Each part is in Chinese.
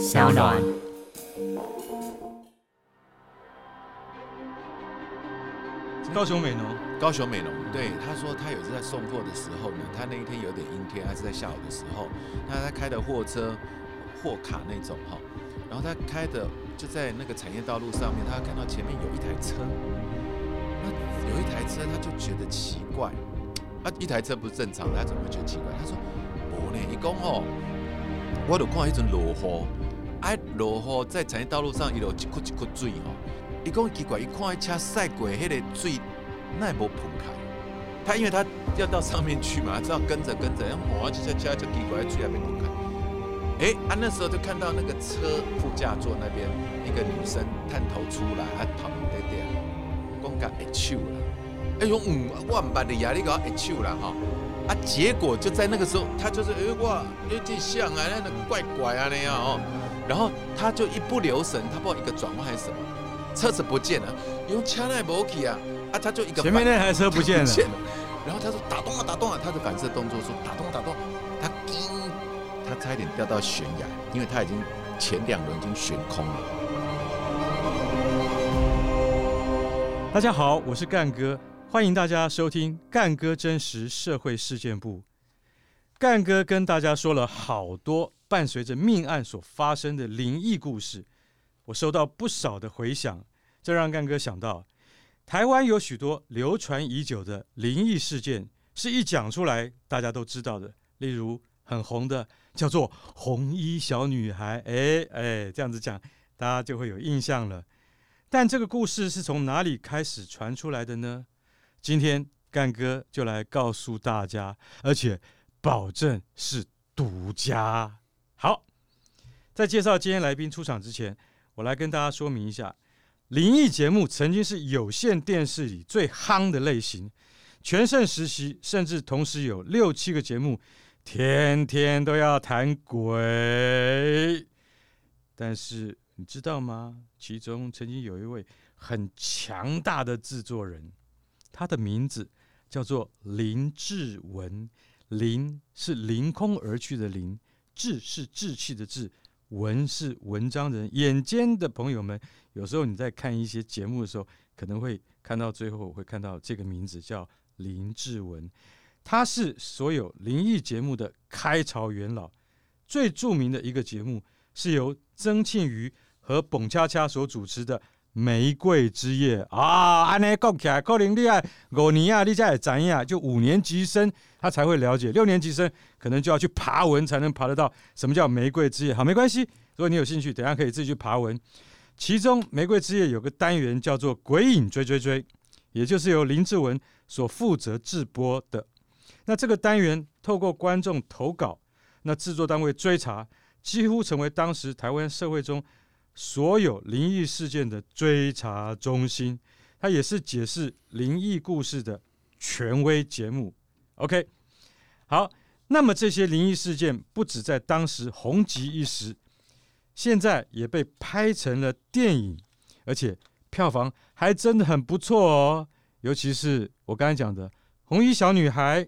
小暖。高雄美浓，高雄美浓，对，他说他有一次在送货的时候呢，他那一天有点阴天，还是在下午的时候，他他开的货车货卡那种哈，然后他开的就在那个产业道路上面，他看到前面有一台车，那有一台车他就觉得奇怪，啊，一台车不是正常，他怎么会觉得奇怪？他说，我呢，一讲哦，我都看一阵落雨，哎，落雨在产业道路上一路一窟一窟水吼。一讲奇怪，一看车驶过，迄个水那也无喷开。他因为他要到上面去嘛，只好跟着跟着，然后哇，这车车就奇怪，水还没喷开。哎、欸，啊，那时候就看到那个车副驾座那边一个女生探头出来，还旁边点点，讲甲会手啦。哎呦，嗯，我唔捌你呀，你讲会手啦哈。啊，结果就在那个时候，他就是哎哇，有点像啊，那个怪怪啊那样哦。然后他就一不留神，他不知道一个转弯还是什么。车子不见了，用枪来搏起啊！啊，他就一个前面那台车不见了，见了，然后他说打动了，打动了，他的反射动作说打动，打动，他惊，他差一点掉到悬崖，因为他已经前两轮已经悬空了。大家好，我是干哥，欢迎大家收听干哥真实社会事件部。干哥跟大家说了好多伴随着命案所发生的灵异故事。我收到不少的回响，这让干哥想到，台湾有许多流传已久的灵异事件，是一讲出来大家都知道的。例如很红的叫做“红衣小女孩”，哎哎，这样子讲，大家就会有印象了。但这个故事是从哪里开始传出来的呢？今天干哥就来告诉大家，而且保证是独家。好，在介绍今天来宾出场之前。我来跟大家说明一下，灵异节目曾经是有线电视里最夯的类型，全盛时期甚至同时有六七个节目，天天都要谈鬼。但是你知道吗？其中曾经有一位很强大的制作人，他的名字叫做林志文，林是凌空而去的林，志是志气的志。文是文章人，眼尖的朋友们，有时候你在看一些节目的时候，可能会看到最后会看到这个名字叫林志文，他是所有灵异节目的开朝元老。最著名的一个节目是由曾庆瑜和董恰恰所主持的《玫瑰之夜》啊，安尼讲起来，可能厉害五年啊，你才会知影，就五年级生。他才会了解，六年级生可能就要去爬文才能爬得到什么叫玫瑰之夜。好，没关系，如果你有兴趣，等下可以自己去爬文。其中玫瑰之夜有个单元叫做“鬼影追追追”，也就是由林志文所负责制播的。那这个单元透过观众投稿，那制作单位追查，几乎成为当时台湾社会中所有灵异事件的追查中心。它也是解释灵异故事的权威节目。OK，好，那么这些灵异事件不止在当时红极一时，现在也被拍成了电影，而且票房还真的很不错哦。尤其是我刚才讲的《红衣小女孩》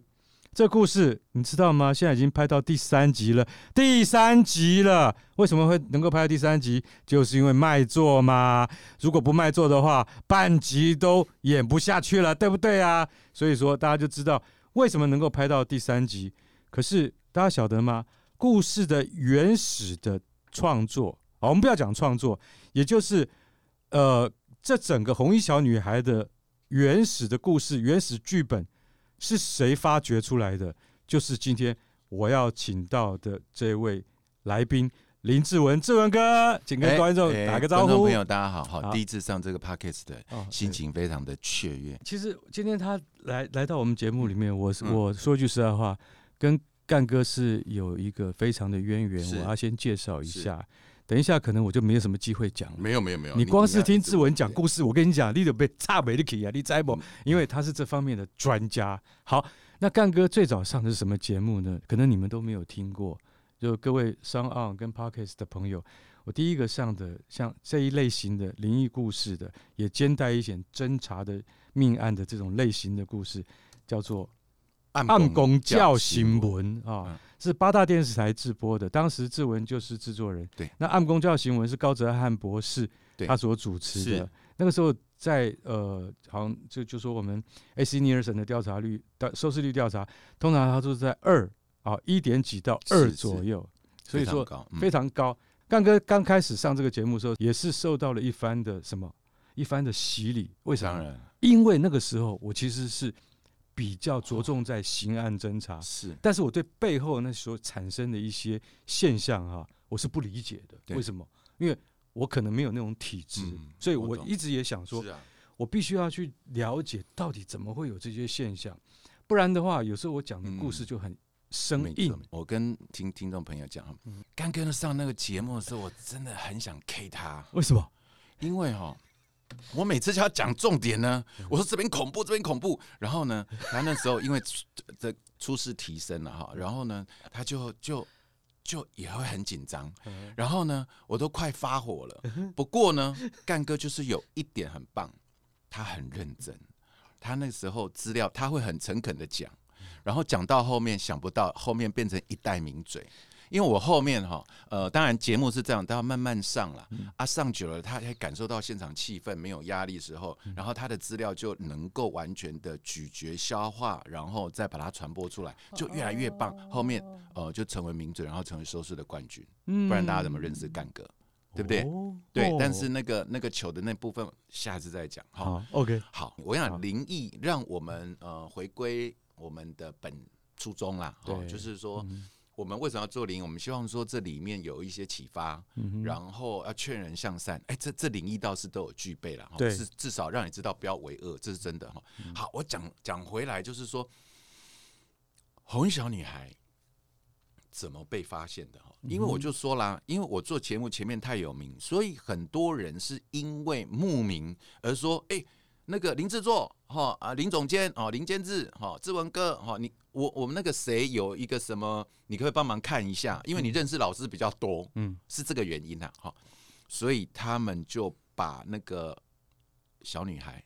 这故事，你知道吗？现在已经拍到第三集了，第三集了。为什么会能够拍到第三集？就是因为卖座嘛。如果不卖座的话，半集都演不下去了，对不对啊？所以说，大家就知道。为什么能够拍到第三集？可是大家晓得吗？故事的原始的创作，我们不要讲创作，也就是呃，这整个红衣小女孩的原始的故事、原始剧本是谁发掘出来的？就是今天我要请到的这位来宾。林志文，志文哥，请跟观众打个招呼。欸欸、观众朋友，大家好，好，第一次上这个 podcast 的心情非常的雀跃。其实今天他来来到我们节目里面，我我说句实在话，跟干哥是有一个非常的渊源。我要先介绍一下，等一下可能我就没有什么机会讲。没有没有没有，你光是听志文讲故事，我跟你讲，你都被差没得起啊，你知不？因为他是这方面的专家。好，那干哥最早上的是什么节目呢？可能你们都没有听过。就各位 SoundOn 跟 Podcast 的朋友，我第一个上的像这一类型的灵异故事的，也兼带一些侦查的命案的这种类型的故事，叫做《暗公教新闻啊，嗯、是八大电视台制播的。当时志文就是制作人。对，那暗公教新闻是高哲汉博士他所主持的。那个时候在呃，好像就就说我们 AC Nielsen 的调查率的收视率调查，通常它都是在二啊一点几到二左右，所以说非常高。干、嗯、哥刚开始上这个节目的时候，也是受到了一番的什么一番的洗礼。为啥呢？因为那个时候我其实是比较着重在刑案侦查，是，但是我对背后那时候产生的一些现象哈，我是不理解的。为什么？因为我可能没有那种体质，嗯、所以我一直也想说，我必须要去了解到底怎么会有这些现象，不然的话，有时候我讲的故事就很生硬。嗯、我跟听听众朋友讲，刚跟他上那个节目的时候，我真的很想 K 他。为什么？因为哈，我每次就要讲重点呢，我说这边恐怖，这边恐怖，然后呢，他那时候因为这初试提升了哈，然后呢，他就就。就也会很紧张，然后呢，我都快发火了。不过呢，干哥就是有一点很棒，他很认真，他那时候资料他会很诚恳的讲，然后讲到后面想不到后面变成一代名嘴。因为我后面哈，呃，当然节目是这样，都要慢慢上了。啊，上久了，他还感受到现场气氛没有压力的时候，然后他的资料就能够完全的咀嚼消化，然后再把它传播出来，就越来越棒。后面呃，就成为名嘴，然后成为收视的冠军。嗯不然大家怎么认识干哥？对不对？对。但是那个那个球的那部分，下次再讲。好，OK。好，我想灵异让我们呃回归我们的本初衷啦。对，就是说。我们为什么要做灵？我们希望说这里面有一些启发，嗯、然后要劝人向善。哎，这这灵异倒是都有具备了，对，至至少让你知道不要为恶，这是真的哈。嗯、好，我讲讲回来，就是说红衣小女孩怎么被发现的哈？因为我就说啦，因为我做节目前面太有名，所以很多人是因为慕名而说，哎。那个林制作哈啊林总监哦林监制哈志文哥哈你我我们那个谁有一个什么你可以帮忙看一下，因为你认识老师比较多，嗯，是这个原因呐哈，所以他们就把那个小女孩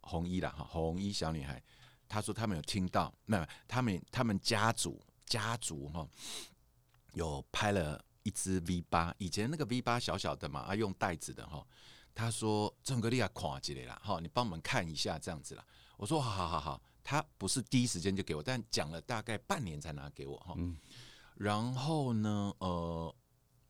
红衣啦哈红衣小女孩，她说他们有听到，那他们他们家族家族哈有拍了一支 V 八，以前那个 V 八小小的嘛啊用袋子的哈。他说：“郑格利亚垮机来了，哈，你帮我们看一下这样子了。”我说：“好好好好。”他不是第一时间就给我，但讲了大概半年才拿给我哈。嗯、然后呢，呃，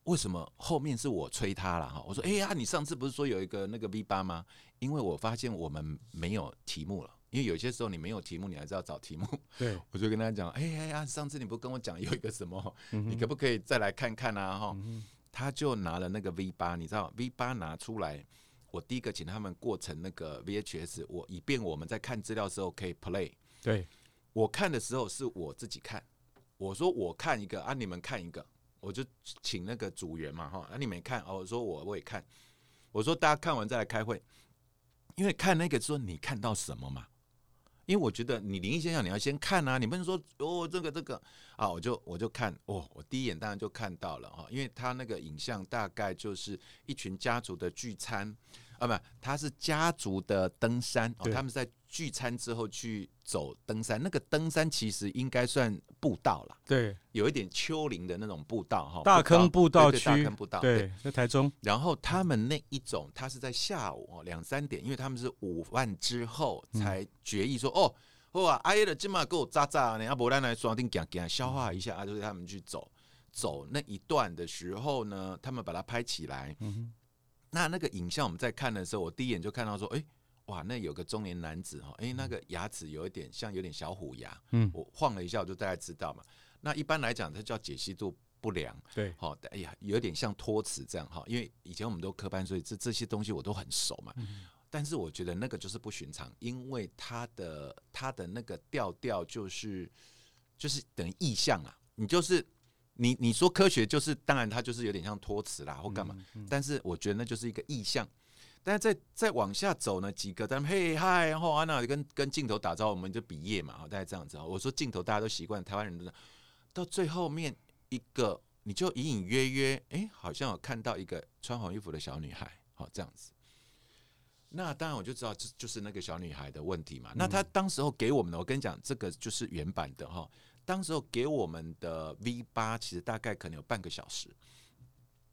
为什么后面是我催他了哈？我说：“哎呀，你上次不是说有一个那个 V 八吗？因为我发现我们没有题目了，因为有些时候你没有题目，你还是要找题目。对，我就跟他讲：哎呀呀，上次你不跟我讲有一个什么，嗯、你可不可以再来看看啊？哈。嗯”他就拿了那个 V 八，你知道 V 八拿出来，我第一个请他们过成那个 VHS，我以便我们在看资料的时候可以 play。对，我看的时候是我自己看，我说我看一个啊，你们看一个，我就请那个组员嘛哈，啊你们看哦，我说我我也看，我说大家看完再来开会，因为看那个说你看到什么嘛。因为我觉得你灵异现象你要先看啊，你不能说哦这个这个啊，我就我就看哦，我第一眼当然就看到了哈，因为他那个影像大概就是一群家族的聚餐。啊，不，他是家族的登山，哦，他们在聚餐之后去走登山。那个登山其实应该算步道了，对，有一点丘陵的那种步道哈。大坑步道区，大坑步道，对，在台中。然后他们那一种，他是在下午哦两三点，因为他们是午饭之后才决议说，哦，哇，阿爷的芝麻给我扎扎，你要不然来双定讲讲消化一下啊，就是他们去走走那一段的时候呢，他们把它拍起来。嗯那那个影像我们在看的时候，我第一眼就看到说，哎，哇，那有个中年男子哈，哎，那个牙齿有一点像有点小虎牙，嗯，我晃了一下，我就大概知道嘛。那一般来讲，它叫解析度不良，对，好，哎呀，有点像托词这样哈，因为以前我们都科班，所以这这些东西我都很熟嘛。嗯，但是我觉得那个就是不寻常，因为它的它的那个调调就是就是等于意象啊，你就是。你你说科学就是，当然它就是有点像托词啦或干嘛，嗯嗯、但是我觉得那就是一个意象。但是再再往下走呢，几个咱们嘿嗨，然后安娜跟跟镜头打招呼，我们就比耶嘛，大概这样子。我说镜头大家都习惯，台湾人都是到最后面一个，你就隐隐约约，哎，好像有看到一个穿红衣服的小女孩，好这样子。那当然我就知道这就是那个小女孩的问题嘛。嗯、那她当时候给我们的，我跟你讲，这个就是原版的哈。当时候给我们的 V 八其实大概可能有半个小时。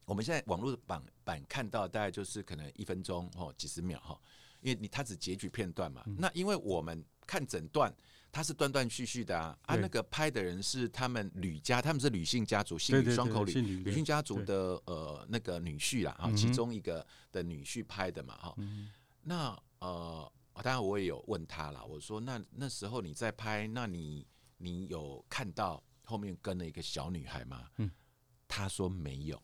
我们现在网络的版版看到大概就是可能一分钟哦，几十秒哈，因为你它只截取片段嘛。嗯、那因为我们看整段，它是断断续续的啊。对啊，那个拍的人是他们吕家，他们是吕姓家族，姓吕双口吕，吕姓家族的呃那个女婿啦，啊，其中一个的女婿拍的嘛哈。嗯、那呃，当然我也有问他啦，我说那那时候你在拍，那你你有看到后面跟了一个小女孩吗？嗯，他说没有。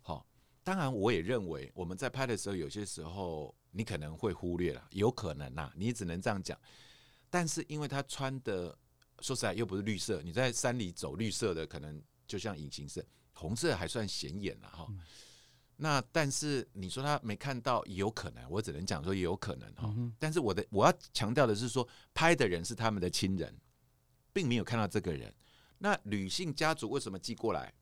好当然，我也认为我们在拍的时候，有些时候你可能会忽略了，有可能呐，你只能这样讲。但是因为他穿的，说实在又不是绿色，你在山里走绿色的，可能就像隐形色，红色还算显眼了哈。那但是你说他没看到也，有可能，我只能讲说也有可能哈。但是我的我要强调的是说，拍的人是他们的亲人，并没有看到这个人。那女性家族为什么寄过来？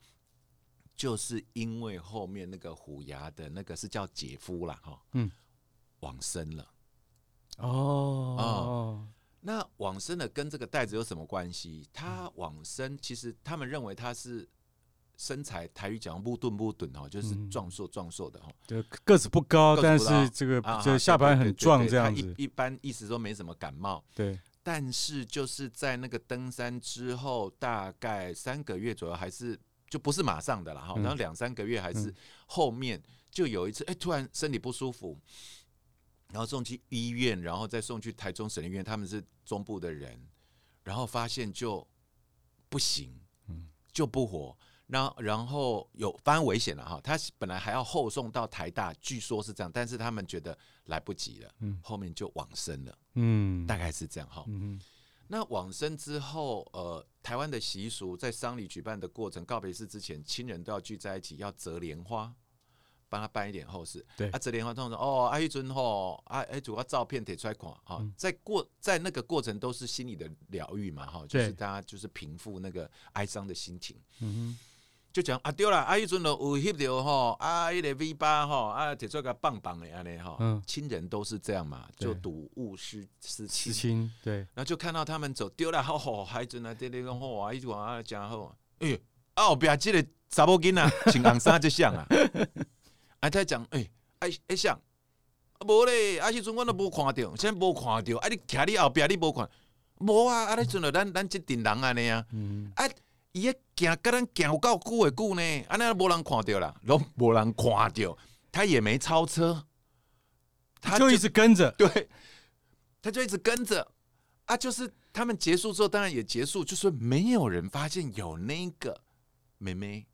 就是因为后面那个虎牙的那个是叫姐夫啦，哈，嗯，往生了，哦，哦，那往生了跟这个袋子有什么关系？他往生，其实他们认为他是身材台语讲不顿不顿哦，就是壮硕壮硕的哈，对，个子不高，但是这个就下巴很壮，这样子，一一般意思说没什么感冒，对，但是就是在那个登山之后，大概三个月左右还是。就不是马上的了哈，然后两三个月还是后面就有一次，哎，突然身体不舒服，然后送去医院，然后再送去台中省立医院，他们是中部的人，然后发现就不行，就不活，然后然后有发生危险了哈，他本来还要后送到台大，据说是这样，但是他们觉得来不及了，嗯后面就往生了，嗯，大概是这样哈。嗯那往生之后，呃，台湾的习俗在丧礼举办的过程，告别式之前，亲人都要聚在一起，要折莲花，帮他办一点后事。对啊，折莲花通常说哦，阿一尊吼，啊，哎，主要照片得出来看哈，在过在那个过程都是心理的疗愈嘛，哈，就是大家就是平复那个哀伤的心情。嗯哼。就讲啊，对啦，啊，迄阵咯有翕着吼，啊，迄个 V 八吼，啊，摕出个棒棒的安尼吼，亲人都是这样嘛，就睹物思思亲，对，然后就看到他们走丢了，好好，孩子呢，对对 讲好啊，一直讲啊，讲好，哎呦，啊后壁即个查某囡仔 穿红衫就像啊，啊他讲，哎，哎哎像，啊无咧，啊迄阵我都无看着，现在无看着，啊你徛你后壁你无看，无啊，啊迄阵了咱咱即阵人安尼啊，啊。伊个行，跟咱行有够久的久呢，安尼无人看到啦，拢无人看到，他也没超车，他就一直跟着，对，他就一直跟着，啊，就是他们结束之后，当然也结束，就是没有人发现有那个妹妹。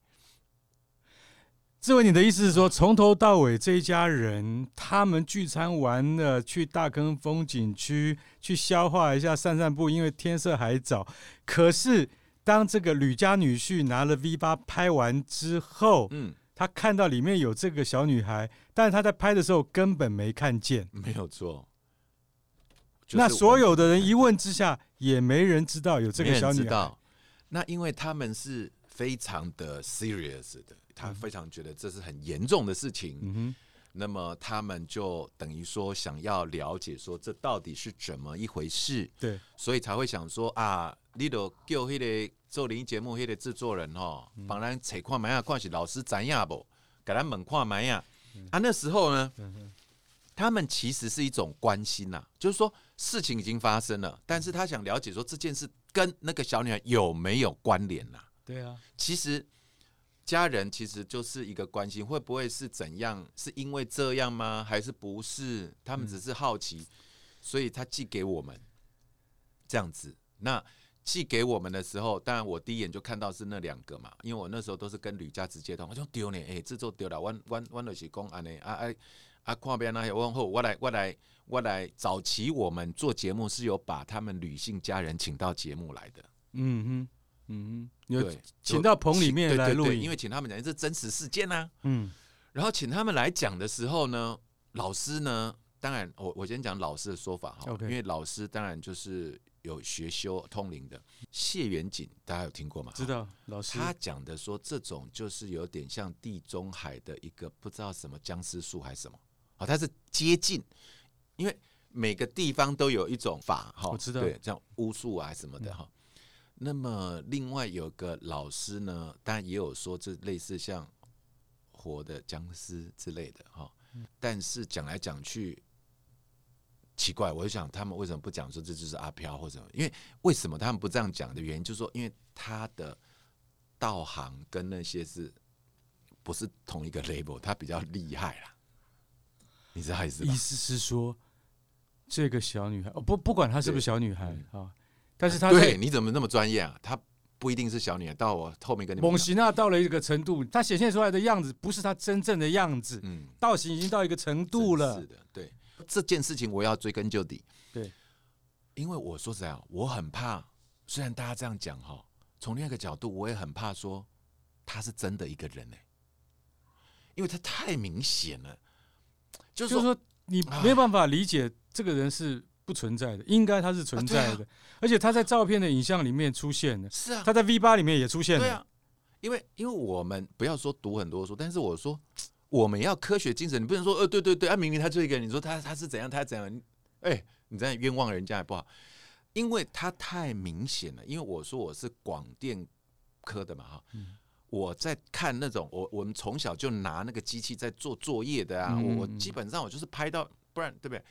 志伟，你的意思是说，从头到尾这一家人，他们聚餐完了，去大坑风景区去消化一下，散散步，因为天色还早，可是。当这个吕家女婿拿了 V 八拍完之后，嗯，他看到里面有这个小女孩，但是他在拍的时候根本没看见，没有错。那所有的人一问之下，也没人知道有这个小女孩。那因为他们是非常的 serious 的，他非常觉得这是很严重的事情。嗯哼。那么他们就等于说想要了解说这到底是怎么一回事，对，所以才会想说啊，你都叫迄个做灵异节目迄个制作人哦，帮咱找看买呀，看是老师怎样不，给他们看买呀。啊，那时候呢，他们其实是一种关心呐，就是说事情已经发生了，但是他想了解说这件事跟那个小女孩有没有关联呐？对啊，其实。家人其实就是一个关心，会不会是怎样？是因为这样吗？还是不是？他们只是好奇，嗯、所以他寄给我们这样子。那寄给我们的时候，当然我第一眼就看到是那两个嘛，因为我那时候都是跟吕家直接通，我就丢呢，哎，制作丢了，我我我就是讲安尼啊啊啊，看边那些问候，我来我来我来。早期我们做节目是有把他们女性家人请到节目来的，嗯哼。嗯，有请到棚里面来录音，因为请他们讲这是真实事件呐。嗯，然后请他们来讲的时候呢，老师呢，当然我我先讲老师的说法哈，因为老师当然就是有学修通灵的。谢元景，大家有听过吗？知道老师。他讲的说这种就是有点像地中海的一个不知道什么僵尸树还是什么，好，它是接近，因为每个地方都有一种法哈，我知道，对，像巫术啊什么的哈。那么另外有个老师呢，当然也有说这类似像活的僵尸之类的哈，但是讲来讲去。奇怪，我就想他们为什么不讲说这就是阿飘或者什么？因为为什么他们不这样讲的原因，就是说，因为他的道行跟那些是不是同一个 label，他比较厉害啦。你知道意思吗？意思是说，这个小女孩哦，不不管她是不是小女孩啊，但是他对你怎么那么专业啊？他不一定是小女孩，到我后面跟你蒙西娜到了一个程度，她显现出来的样子不是她真正的样子，嗯，道行已经到一个程度了，是的，对。这件事情我要追根究底，对，因为我说实在，我很怕。虽然大家这样讲哈，从另一个角度，我也很怕说他是真的一个人呢，因为他太明显了，就是说你没有办法理解这个人是不存在的，应该它是存在的，而且它在照片的影像里面出现的，是啊，它在 V 八里面也出现了，对啊，因为因为我们不要说读很多书，但是我说。我们要科学精神，你不能说，呃，对对对，啊，明明他这个人，你说他他是怎样，他怎样，哎，你这样冤枉人家也不好，因为他太明显了。因为我说我是广电科的嘛，哈，我在看那种，我我们从小就拿那个机器在做作业的啊，我我基本上我就是拍到，不然对不对？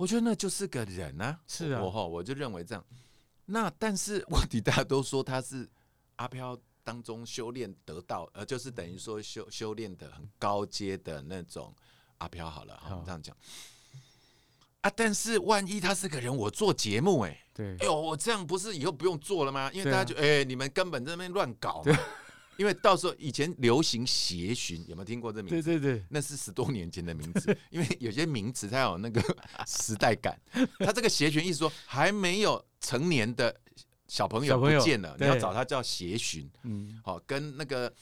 我觉得那就是个人啊，是啊，我哈我就认为这样。那但是问题大家都说他是阿飘。当中修炼得到，呃，就是等于说修修炼的很高阶的那种阿飘好了，哈，这样讲啊。但是万一他是个人，我做节目，哎，对，哎呦，我这样不是以后不用做了吗？因为大家就，哎，你们根本在那边乱搞嘛。因为到时候以前流行协寻，有没有听过这名字？对对对，那是十多年前的名字。因为有些名词它有那个时代感，它这个协寻意思说还没有成年的。小朋友不见了，你要找他叫协寻，嗯，好，跟那个，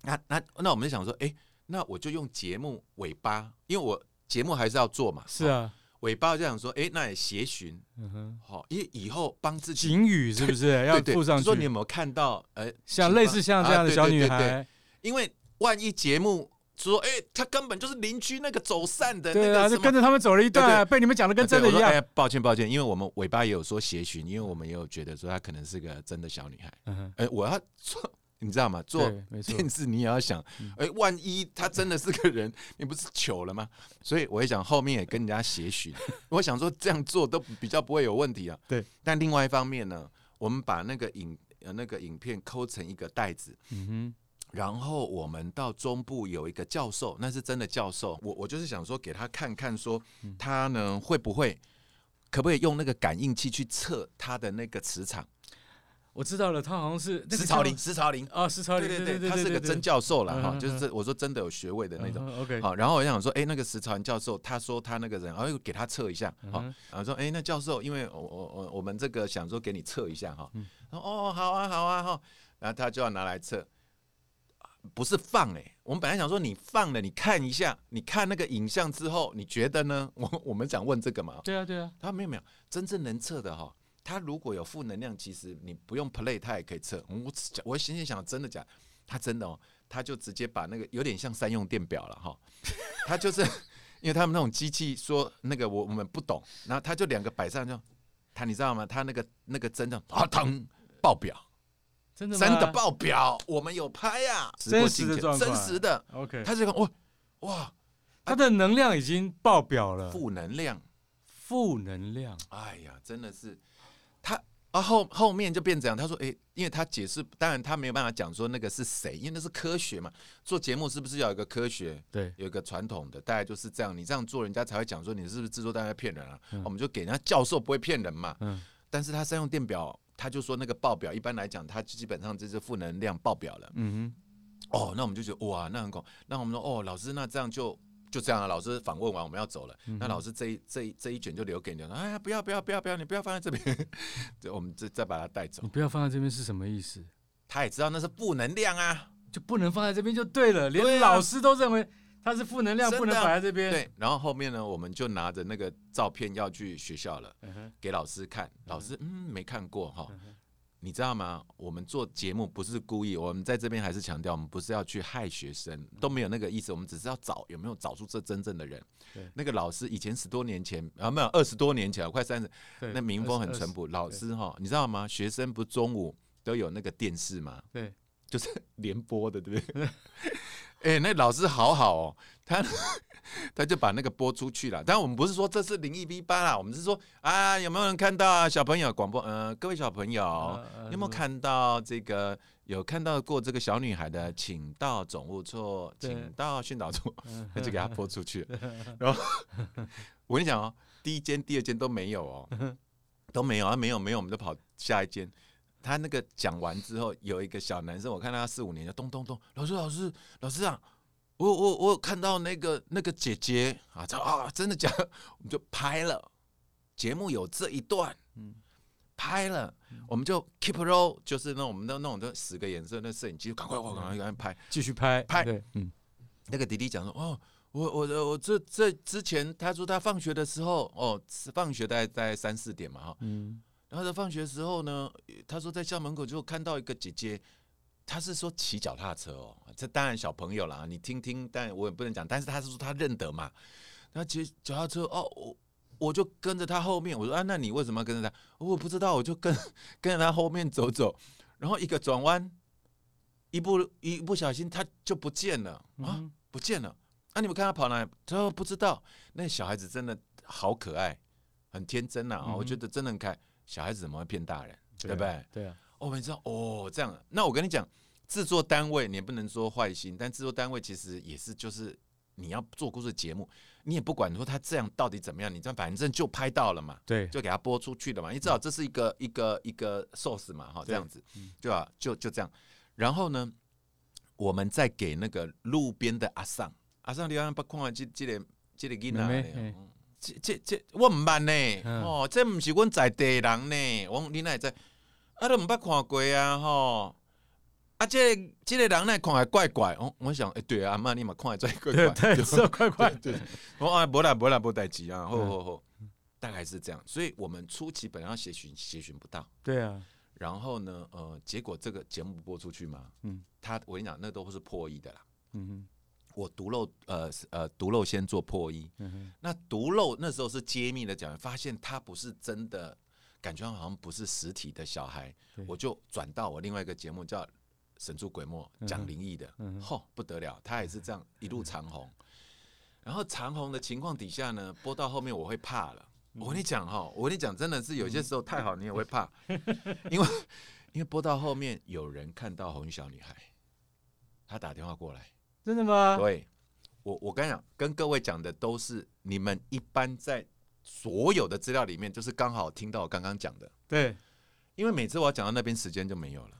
那那那我们就想说，哎、欸，那我就用节目尾巴，因为我节目还是要做嘛，是啊，尾巴就想说，哎、欸，那也协寻，好，因为以后帮自己警语是不是要附上去？说你有没有看到，呃，像类似像这样的小女孩，因为万一节目。说，哎、欸，他根本就是邻居那个走散的，对啊，就跟着他们走了一段，被你们讲的跟真的一样。哎、欸，抱歉抱歉，因为我们尾巴也有说协寻，因为我们也有觉得说她可能是个真的小女孩。嗯哼，哎、欸，我要做，你知道吗？做电视你也要想，哎、欸，万一他真的是个人，你不是糗了吗？所以我也想后面也跟人家协寻，我想说这样做都比较不会有问题啊。对，但另外一方面呢，我们把那个影呃那个影片抠成一个袋子。嗯哼。然后我们到中部有一个教授，那是真的教授。我我就是想说给他看看，说他呢会不会，可不可以用那个感应器去测他的那个磁场？我知道了，他好像是石朝林，石朝林啊，石朝林，对对对，他是个真教授了哈，就是这我说真的有学位的那种。OK，好，然后我想说，哎，那个石朝林教授，他说他那个人，然后又给他测一下，好，然后说，哎，那教授，因为我我我我们这个想说给你测一下哈，哦，好啊好啊哈，然后他就要拿来测。不是放哎、欸，我们本来想说你放了，你看一下，你看那个影像之后，你觉得呢？我我们想问这个嘛？对啊对啊。他没有没有，真正能测的哈，他如果有负能量，其实你不用 play，他也可以测。我我心里想，真的假？他真的哦，他就直接把那个有点像三用电表了哈，他就是因为他们那种机器说那个我我们不懂，然后他就两个摆上就，他你知道吗？他那个那个针这样啊疼爆表。真的真的爆表，我们有拍呀，真实的状况，真实的。OK，他这个哇哇，他的能量已经爆表了，负能量，负能量。哎呀，真的是他啊后后面就变这样。他说，哎，因为他解释，当然他没有办法讲说那个是谁，因为那是科学嘛。做节目是不是要有一个科学？对，有一个传统的，大概就是这样。你这样做，人家才会讲说你是不是制作单位骗人啊？我们就给人家教授不会骗人嘛。嗯，但是他三用电表。他就说那个报表，一般来讲，他基本上就是负能量报表了。嗯哼，哦，那我们就觉得哇，那很恐。那我们说哦，老师，那这样就就这样了。老师访问完，我们要走了。嗯、那老师这一这一这一卷就留给你了。哎呀，不要不要不要不要，你不要放在这边。我们再再把它带走。你不要放在这边是什么意思？他也知道那是负能量啊，就不能放在这边就对了。连老师都认为。它是负能量，不能摆在这边。对，然后后面呢，我们就拿着那个照片要去学校了，给老师看。老师，嗯，没看过哈。你知道吗？我们做节目不是故意，我们在这边还是强调，我们不是要去害学生，都没有那个意思。我们只是要找有没有找出这真正的人。对，那个老师以前十多年前啊，没有二十多年前，快三十，那民风很淳朴。老师哈，你知道吗？学生不中午都有那个电视吗？对，就是 联播的，对不对？哎、欸，那老师好好哦，他。他就把那个播出去了，但我们不是说这是灵异 V 八啦，我们是说啊，有没有人看到啊？小朋友广播，嗯、呃，各位小朋友，有没有看到这个？有看到过这个小女孩的，请到总务处，请到训导处，那 就给他播出去。然后我跟你讲哦，第一间、第二间都没有哦，都没有啊，没有没有，我们就跑下一间。他那个讲完之后，有一个小男生，我看他四五年，就咚咚咚，老师老师老师啊。我我我有看到那个那个姐姐啊，啊，真的假的？我们就拍了节目有这一段，嗯，拍了，我们就 keep roll，就是那我们的那种的十个颜色那摄影机，赶快赶快赶快拍，继续拍拍，对嗯，那个弟弟讲说，哦，我我我这这之前他说他放学的时候，哦，放学大概在三四点嘛哈，嗯，然后他放学的时候呢，他说在校门口就看到一个姐姐。他是说骑脚踏车哦，这当然小朋友啦，你听听，但我也不能讲。但是他是说他认得嘛，他骑脚踏车哦，我我就跟着他后面。我说啊，那你为什么要跟着他？我不知道，我就跟 跟着他后面走走，然后一个转弯，一不一不小心他就不见了啊，不见了。那、啊、你们看他跑哪里？他说不知道。那小孩子真的好可爱，很天真呐、啊嗯。我觉得真的很可爱。小孩子怎么会骗大人？对不对？对啊。我们知道哦，这样。那我跟你讲，制作单位你也不能说坏心，但制作单位其实也是，就是你要做故事节目，你也不管说他这样到底怎么样，你这样反正就拍到了嘛，对，就给他播出去了嘛。你知道这是一个、嗯、一个一个 source 嘛，哈，这样子，对吧？就就这样。然后呢，我们再给那个路边的阿桑，阿桑，你看不看这这个这个囡仔？这这这我唔捌呢，哦，这不是我在地人呢，我你那在。啊，都毋捌看过啊，吼！啊，这个、这个人呢，看还怪怪。哦，我想，哎、欸，对啊，阿妈，你嘛看还怪怪，对，对，怪怪。对，我啊，无啦，无啦，无代志啊，吼吼吼，大概是这样。所以我们初期本来要协寻，协寻不到。对啊。然后呢，呃，结果这个节目播出去嘛，嗯，他我跟你讲，那都是破亿的啦。嗯哼。我独漏，呃呃，独漏先做破亿。嗯哼。那独漏那时候是揭秘的讲，发现他不是真的。感觉好像不是实体的小孩，我就转到我另外一个节目叫《神出鬼没》，讲灵异的，嚯不得了，他也是这样一路长红。然后长红的情况底下呢，播到后面我会怕了。我跟你讲哈，我跟你讲，真的是有些时候太好，你也会怕，因为因为播到后面有人看到红衣小女孩，他打电话过来，真的吗？对，我我跟你讲，跟各位讲的都是你们一般在。所有的资料里面，就是刚好听到我刚刚讲的。对，因为每次我要讲到那边，时间就没有了。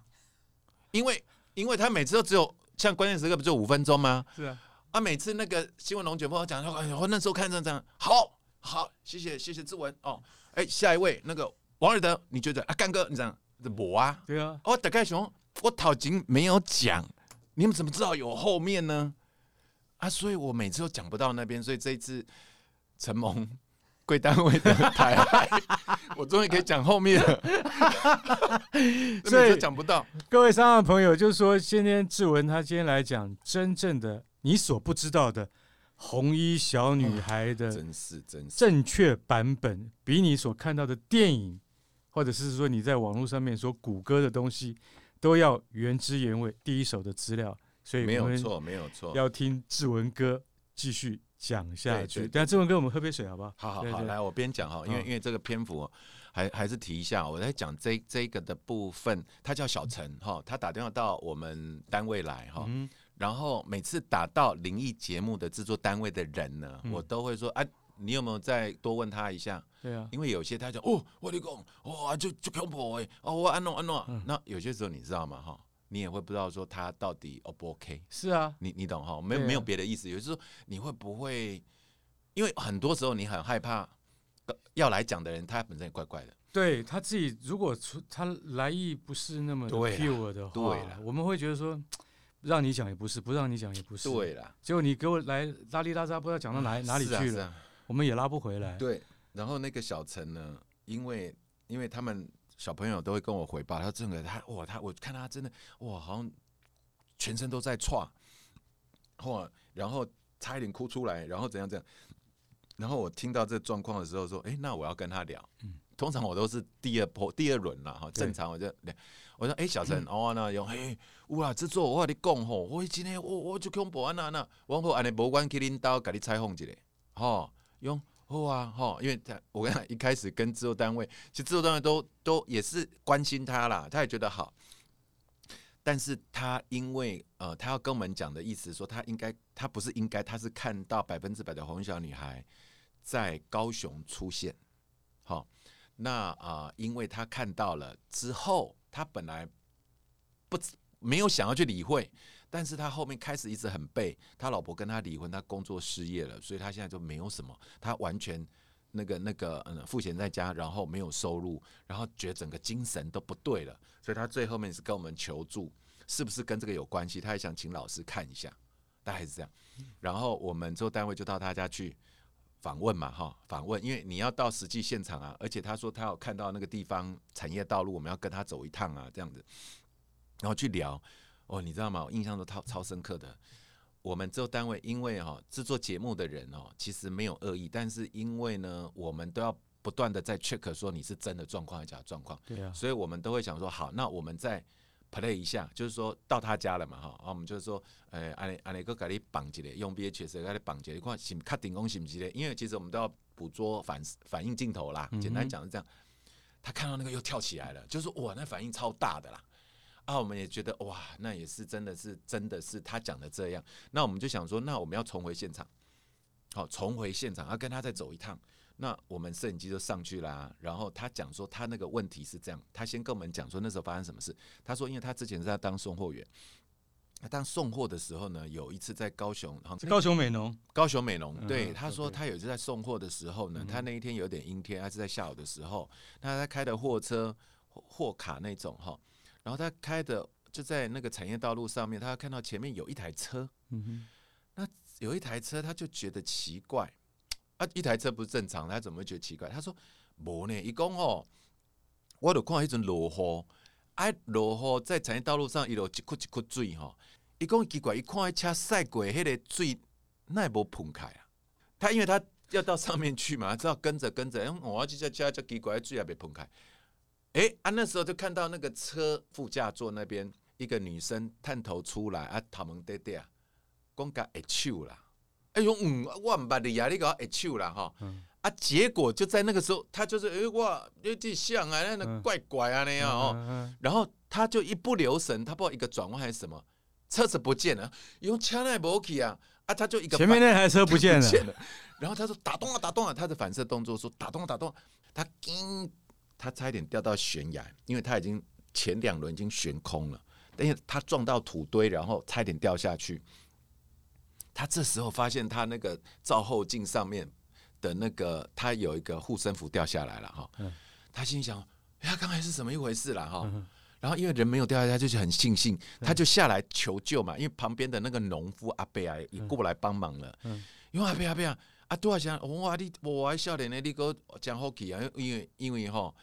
因为，因为他每次都只有像关键时刻，不就五分钟吗？是啊。啊，每次那个新闻龙卷风我讲说，哎呀，我那时候看这样，好好，谢谢谢谢志文哦。哎、欸，下一位那个王尔德，你觉得啊，干哥你这样，我啊，对啊。哦大概熊，我头前没有讲，你们怎么知道有后面呢？啊，所以我每次都讲不到那边，所以这一次陈蒙。贵单位的台海，我终于可以讲后面了，所以讲不到。各位商业朋友，就是说，今天志文他今天来讲真正的你所不知道的红衣小女孩的真是真正确版本，比你所看到的电影，或者是说你在网络上面所谷歌的东西，都要原汁原味、第一手的资料。所以没有错，没有错，要听志文哥继续。讲下去，等下志文哥，我们喝杯水好不好？好好好，来我边讲哈，因为因为这个篇幅还还是提一下，我在讲这这个的部分，他叫小陈哈，他打电话到我们单位来哈，然后每次打到灵异节目的制作单位的人呢，我都会说，哎，你有没有再多问他一下？对啊，因为有些他讲哦，我跟你讲，哇，就就恐怖哎，哦，我安诺安诺，那有些时候你知道吗？哈。你也会不知道说他到底 O 不 OK？是啊，你你懂哈？没有没有别的意思，有时候你会不会？因为很多时候你很害怕要来讲的人，他本身也怪怪的。对他自己，如果出他来意不是那么 pure 的话，对了，我们会觉得说，让你讲也不是，不让你讲也不是。对了，结果你给我来拉里拉扎，不知道讲到哪哪里去了，我们也拉不回来。对，然后那个小陈呢，因为因为他们。小朋友都会跟我回报，他真的他哇他我看他真的哇好像全身都在剉，哇然后差一点哭出来，然后怎样怎样，然后我听到这状况的时候说，哎，那我要跟他聊。嗯。通常我都是第二波第二轮了哈，正常我就我说哎、欸、小陈哦那用嘿哇制作我跟你讲吼，我今天我我就恐怖啊那那，往后安尼无关去领导给你采访一下吼用好啊吼，因为他我跟他一开始跟制作单位，其实制作单位都都也是关心他啦，他也觉得好，但是他因为呃他要跟我们讲的意思说他应该他不是应该他是看到百分之百的红衣小女孩在高雄出现，好。那啊、因为他看到了之后，他本来不没有想要去理会，但是他后面开始一直很背，他老婆跟他离婚，他工作失业了，所以他现在就没有什么，他完全那个那个嗯，赋闲在家，然后没有收入，然后觉得整个精神都不对了，所以他最后面是跟我们求助，是不是跟这个有关系？他也想请老师看一下，大概是这样，然后我们之后单位就到他家去。访问嘛，哈，访问，因为你要到实际现场啊，而且他说他有看到那个地方产业道路，我们要跟他走一趟啊，这样子，然后去聊，哦，你知道吗？我印象都超超深刻的。我们这单位因为哈制作节目的人哦，其实没有恶意，但是因为呢，我们都要不断的在 check 说你是真的状况还是假状况，对啊，所以我们都会想说，好，那我们再。play 一下，就是说到他家了嘛，哈，啊我们就是说，呃，安尼安尼个给你绑起来，用 VHS 给你绑起来，你看是卡顶功是不是嘞？因为其实我们都要捕捉反反应镜头啦，简单讲是这样。他看到那个又跳起来了，就是哇，那反应超大的啦。啊，我们也觉得哇，那也是真的是真的是他讲的这样。那我们就想说，那我们要重回现场，好，重回现场，要跟他再走一趟。那我们摄影机就上去啦，然后他讲说他那个问题是这样，他先跟我们讲说那时候发生什么事。他说，因为他之前是在当送货员，他当送货的时候呢，有一次在高雄，高雄美浓，高雄美浓，对，他说他有一次在送货的时候呢，他那一天有点阴天，他是在下午的时候，那他开的货车货卡那种哈，然后他开的就在那个产业道路上面，他看到前面有一台车，那有一台车，他就觉得奇怪。啊，一台车不是正常，他怎么会觉得奇怪？他说：“无呢，伊讲哦，我就看一阵落雨，哎、啊，落雨在产业道路上，一路一窟一窟水吼。伊讲奇怪，伊看迄车驶过，迄个水那也无喷开啊。他因为他要到上面去嘛，他知道跟着跟着，我这车车奇怪，水也没喷开。哎、欸，啊，那时候就看到那个车副驾座那边一个女生探头出来啊，头毛嗲嗲，讲甲会手啦。”哎呦，嗯，我唔捌你啊，你搞一手啦哈，啊，结果就在那个时候，他就是哎哇，有点像啊，那怪怪啊那样哦，然后他就一不留神，他不知道一个转弯还是什么，车子不见了，用枪来搏起啊，啊，他就一个前面那台车不见了，然后他说打动了，打动了，他的反射动作说打动了，打动了，他惊，他差一点掉到悬崖，因为他已经前两轮已经悬空了，但是他撞到土堆，然后差一点掉下去。他这时候发现他那个照后镜上面的那个，他有一个护身符掉下来了哈。他心想：哎呀，刚才是怎么一回事了哈？然后因为人没有掉下来，他就是很庆幸，他就下来求救嘛。因为旁边的那个农夫阿贝啊也过来帮忙了。因为阿贝阿贝啊，啊多少钱？哇，你我还少年呢，你个讲好去啊！因为因为吼。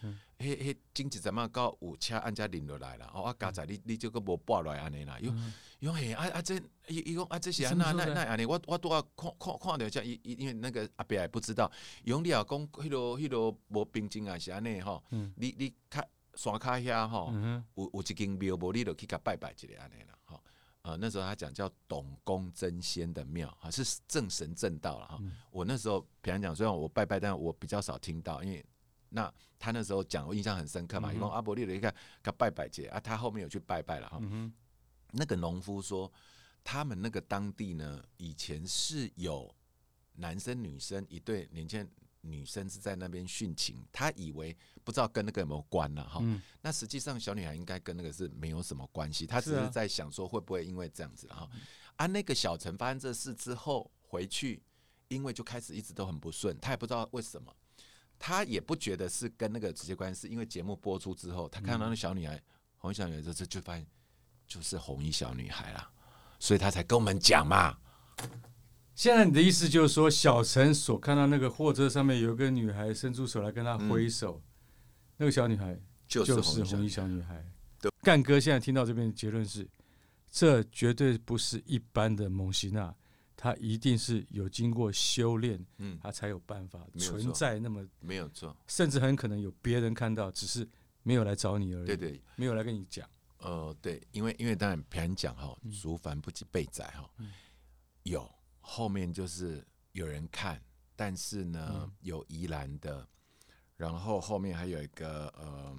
迄迄经济怎么到？有车按家领落来啦，哦啊，刚才你你这个无落来安尼啦，因因为啊啊这伊伊讲啊这是安那那那安尼，我我拄啊看看看着遮伊伊因为那个阿伯也不知道，用你也讲迄落迄落无冰晶啊是安尼吼，你你较山骹遐吼，有有一间庙，无你就去甲拜拜一个安尼啦，吼，呃那时候他讲叫董公真仙的庙，啊是正神正道了哈，我那时候平常讲，虽然我拜拜，但我比较少听到，因为。那他那时候讲，我印象很深刻嘛，因为阿伯利的一个他拜拜节啊，他后面有去拜拜了哈。那个农夫说，他们那个当地呢，以前是有男生女生一对年轻女生是在那边殉情，他以为不知道跟那个有没有关了哈。那实际上小女孩应该跟那个是没有什么关系，她只是在想说会不会因为这样子哈。啊，那个小陈发生这事之后回去，因为就开始一直都很不顺，他也不知道为什么。他也不觉得是跟那个直接关系，是因为节目播出之后，他看到那小女孩，红衣小女孩，这这就发现就是红衣小女孩啦，所以他才跟我们讲嘛。现在你的意思就是说，小陈所看到那个货车上面有一个女孩伸出手来跟他挥手，嗯、那个小女孩就是红衣小女孩。对，干哥现在听到这边的结论是，这绝对不是一般的蒙西娜，她一定是有经过修炼，嗯，她才有办法存在那么没有错，甚至很可能有别人看到，只是没有来找你而已。对对，没有来跟你讲。呃，对，因为因为当然别人讲哈，竹凡不及被宰哈，有后面就是有人看，但是呢，嗯、有宜兰的，然后后面还有一个呃，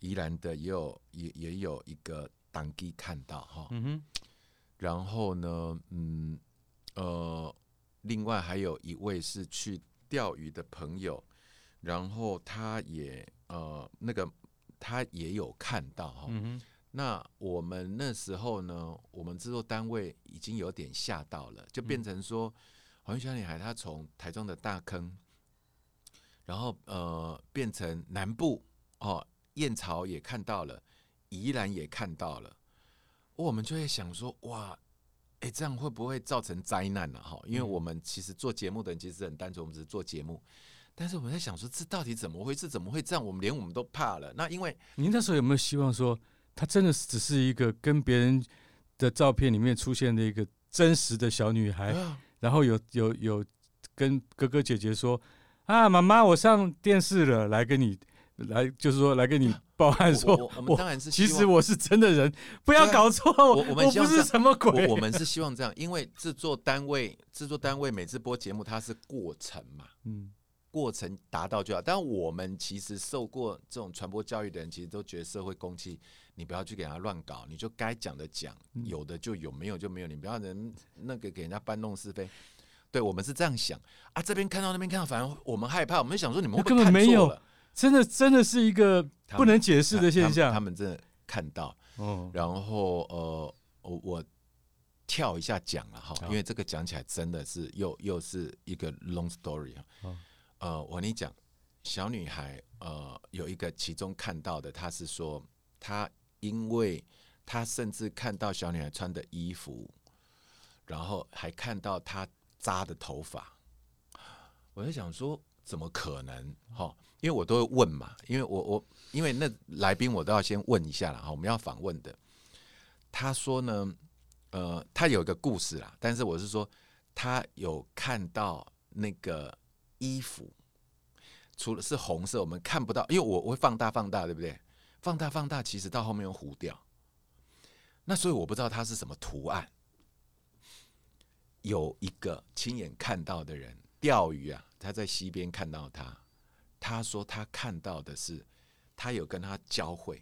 宜兰的也有也也有一个当地看到哈，嗯哼，然后呢，嗯呃，另外还有一位是去钓鱼的朋友，然后他也呃那个他也有看到哈。那我们那时候呢，我们制作单位已经有点吓到了，就变成说，红衣小女孩她从台中的大坑，然后呃变成南部哦，燕巢也看到了，宜兰也看到了，我们就会想说，哇，哎、欸，这样会不会造成灾难呢？哈，因为我们其实做节目的人其实很单纯，我们只是做节目，但是我们在想说，这到底怎么回事？怎么会这样？我们连我们都怕了。那因为您那时候有没有希望说？她真的只是一个跟别人的照片里面出现的一个真实的小女孩，然后有有有跟哥哥姐姐说啊，妈妈，我上电视了，来跟你来，就是说来跟你报案说，我们当然是其实我是真的人，不要搞错，我我不是什么鬼，我们是希望这样，因为制作单位制作单位每次播节目它是过程嘛，嗯。过程达到就好，但我们其实受过这种传播教育的人，其实都觉得社会公器，你不要去给他乱搞，你就该讲的讲，有的就有，没有就没有，你不要人那个给人家搬弄是非。对，我们是这样想啊，这边看到那边看到，反正我们害怕，我们想说你们？根本没有，真的真的是一个不能解释的现象。他们，真的看到，哦，然后呃，我我跳一下讲了哈，因为这个讲起来真的是又又是一个 long story 啊。呃，我跟你讲，小女孩，呃，有一个其中看到的，她是说，她因为他甚至看到小女孩穿的衣服，然后还看到她扎的头发，我在想说，怎么可能？哈，因为我都会问嘛，因为我我因为那来宾我都要先问一下了哈，我们要访问的，他说呢，呃，他有一个故事啦，但是我是说，他有看到那个。衣服除了是红色，我们看不到，因为我我会放大放大，对不对？放大放大，其实到后面又糊掉。那所以我不知道它是什么图案。有一个亲眼看到的人钓鱼啊，他在溪边看到他，他说他看到的是他有跟他交汇，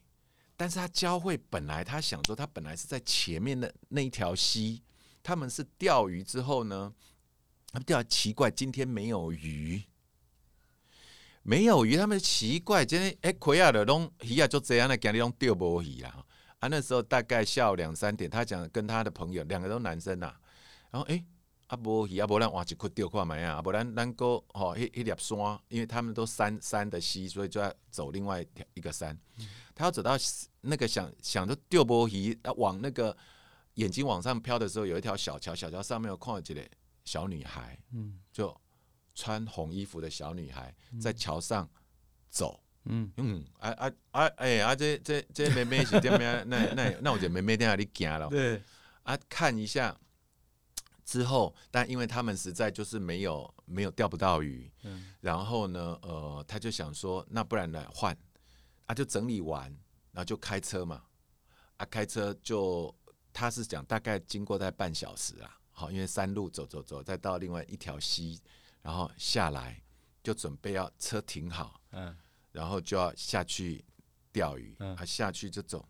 但是他交汇本来他想说他本来是在前面的那一条溪，他们是钓鱼之后呢。他们钓奇怪，今天没有鱼，没有鱼。他们奇怪，今天哎，亏啊的东鱼啊，就这样的，今天拢钓不鱼啊。啊，那时候大概下午两三点，他讲跟他的朋友，两个都男生呐、啊。然后哎，阿波鱼，啊，无咱挖一块钓看卖啊，不然咱咱哥吼，一一粒山，因为他们都山山的溪，所以就要走另外一条一个山。他要走到那个想想着钓波鱼，啊往那个眼睛往上飘的时候，有一条小桥，小桥上面有看到一个。小女孩，嗯，就穿红衣服的小女孩在桥上走，嗯。嗯，啊啊啊，哎啊，这这这妹妹是这边，那那那我觉得妹妹在那里行了，对，啊，看一下之后，但因为他们实在就是没有没有钓不到鱼，嗯，然后呢，呃，他就想说，那不然来换，啊，就整理完，然后就开车嘛，啊，开车就他是讲大概经过在半小时啊。好，因为山路走走走，再到另外一条溪，然后下来就准备要车停好，嗯，然后就要下去钓鱼，嗯，啊下去就走，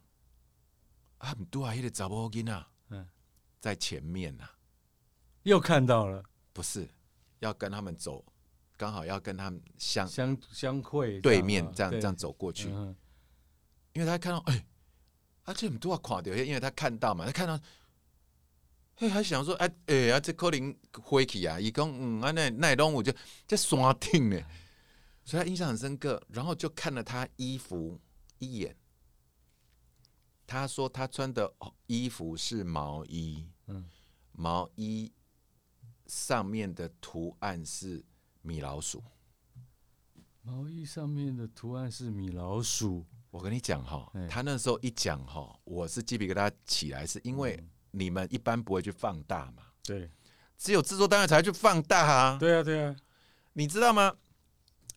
啊，很多啊，迄个查某囡仔，嗯，在前面呐，又看到了，不是要跟他们走，刚好要跟他们相相相会对面这样这样走过去，因为他看到哎，啊这很多啊，垮掉，因为他看到嘛，他看到。嘿，还想说，哎、啊、哎，啊，这可能回去啊！伊讲，嗯，啊，那那东我就在山顶呢，所以他印象很深刻。然后就看了他衣服一眼，他说他穿的衣服是毛衣，嗯，毛衣上面的图案是米老鼠，毛衣上面的图案是米老鼠，我跟你讲哈，嗯他那时候一讲哈，我是鸡皮疙瘩起来，是因为你们一般不会去放大嘛，对，只有制作单位才会去放大啊。对啊，对啊，你知道吗？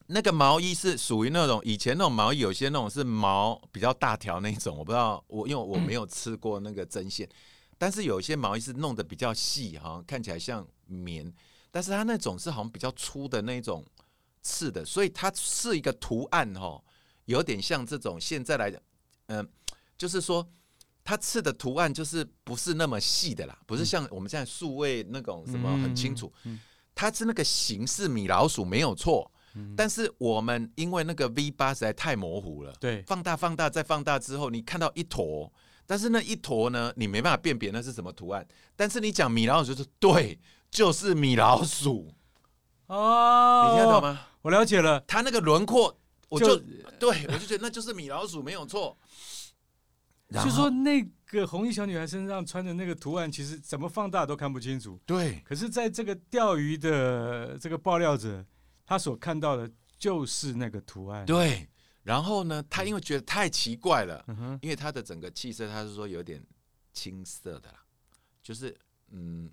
那个毛衣是属于那种以前那种毛衣，有些那种是毛比较大条那种，我不知道我因为我没有吃过那个针线，但是有一些毛衣是弄得比较细，好像看起来像棉，但是它那种是好像比较粗的那种刺的，所以它是一个图案哈，有点像这种现在来讲，嗯，就是说它刺的图案就是不是那么细的啦，不是像我们现在数位那种什么很清楚，它是那个形式米老鼠没有错。但是我们因为那个 V 八实在太模糊了，对，放大、放大再放大之后，你看到一坨，但是那一坨呢，你没办法辨别那是什么图案。但是你讲米老鼠就是对，就是米老鼠哦，你听得懂吗？我了解了，它那个轮廓，我就，就对我就觉得那就是米老鼠没有错。就说那个红衣小女孩身上穿的那个图案，其实怎么放大都看不清楚。对，可是，在这个钓鱼的这个爆料者，他所看到的就是那个图案。对，然后呢，他因为觉得太奇怪了，嗯，因为他的整个气色，他是说有点青色的啦，就是嗯，